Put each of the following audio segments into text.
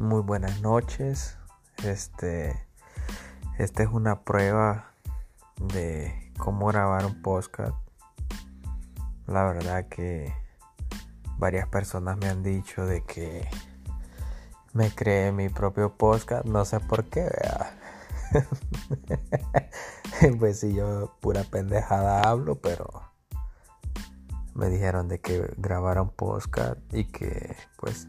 Muy buenas noches. Este, esta es una prueba de cómo grabar un podcast. La verdad que varias personas me han dicho de que me creé mi propio podcast. No sé por qué, pues si yo pura pendejada hablo, pero me dijeron de que grabara un podcast y que pues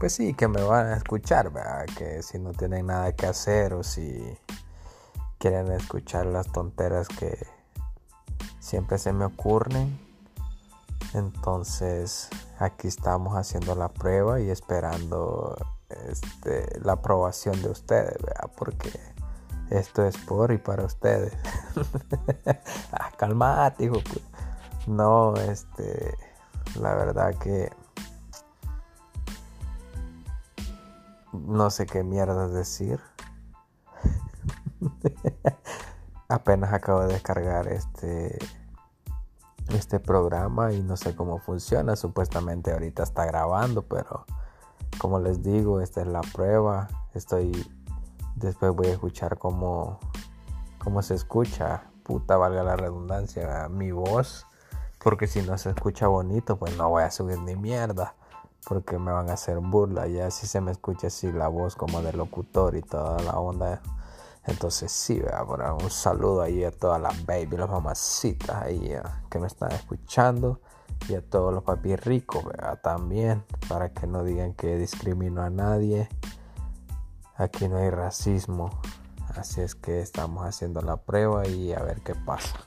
pues sí, que me van a escuchar, ¿verdad? que si no tienen nada que hacer o si quieren escuchar las tonteras que siempre se me ocurren. Entonces aquí estamos haciendo la prueba y esperando este, la aprobación de ustedes, ¿verdad? porque esto es por y para ustedes. ah, calmate, hijo. No, este, la verdad que no sé qué mierda decir. Apenas acabo de descargar este este programa y no sé cómo funciona. Supuestamente ahorita está grabando, pero como les digo, esta es la prueba. Estoy después voy a escuchar cómo cómo se escucha, puta valga la redundancia, mi voz, porque si no se escucha bonito, pues no voy a subir ni mierda porque me van a hacer burla. Ya si se me escucha así la voz como de locutor y toda la onda. Entonces sí, ahora un saludo ahí a todas las baby, las mamacitas ahí que me están escuchando y a todos los papi ricos también para que no digan que discrimino a nadie. Aquí no hay racismo. Así es que estamos haciendo la prueba y a ver qué pasa.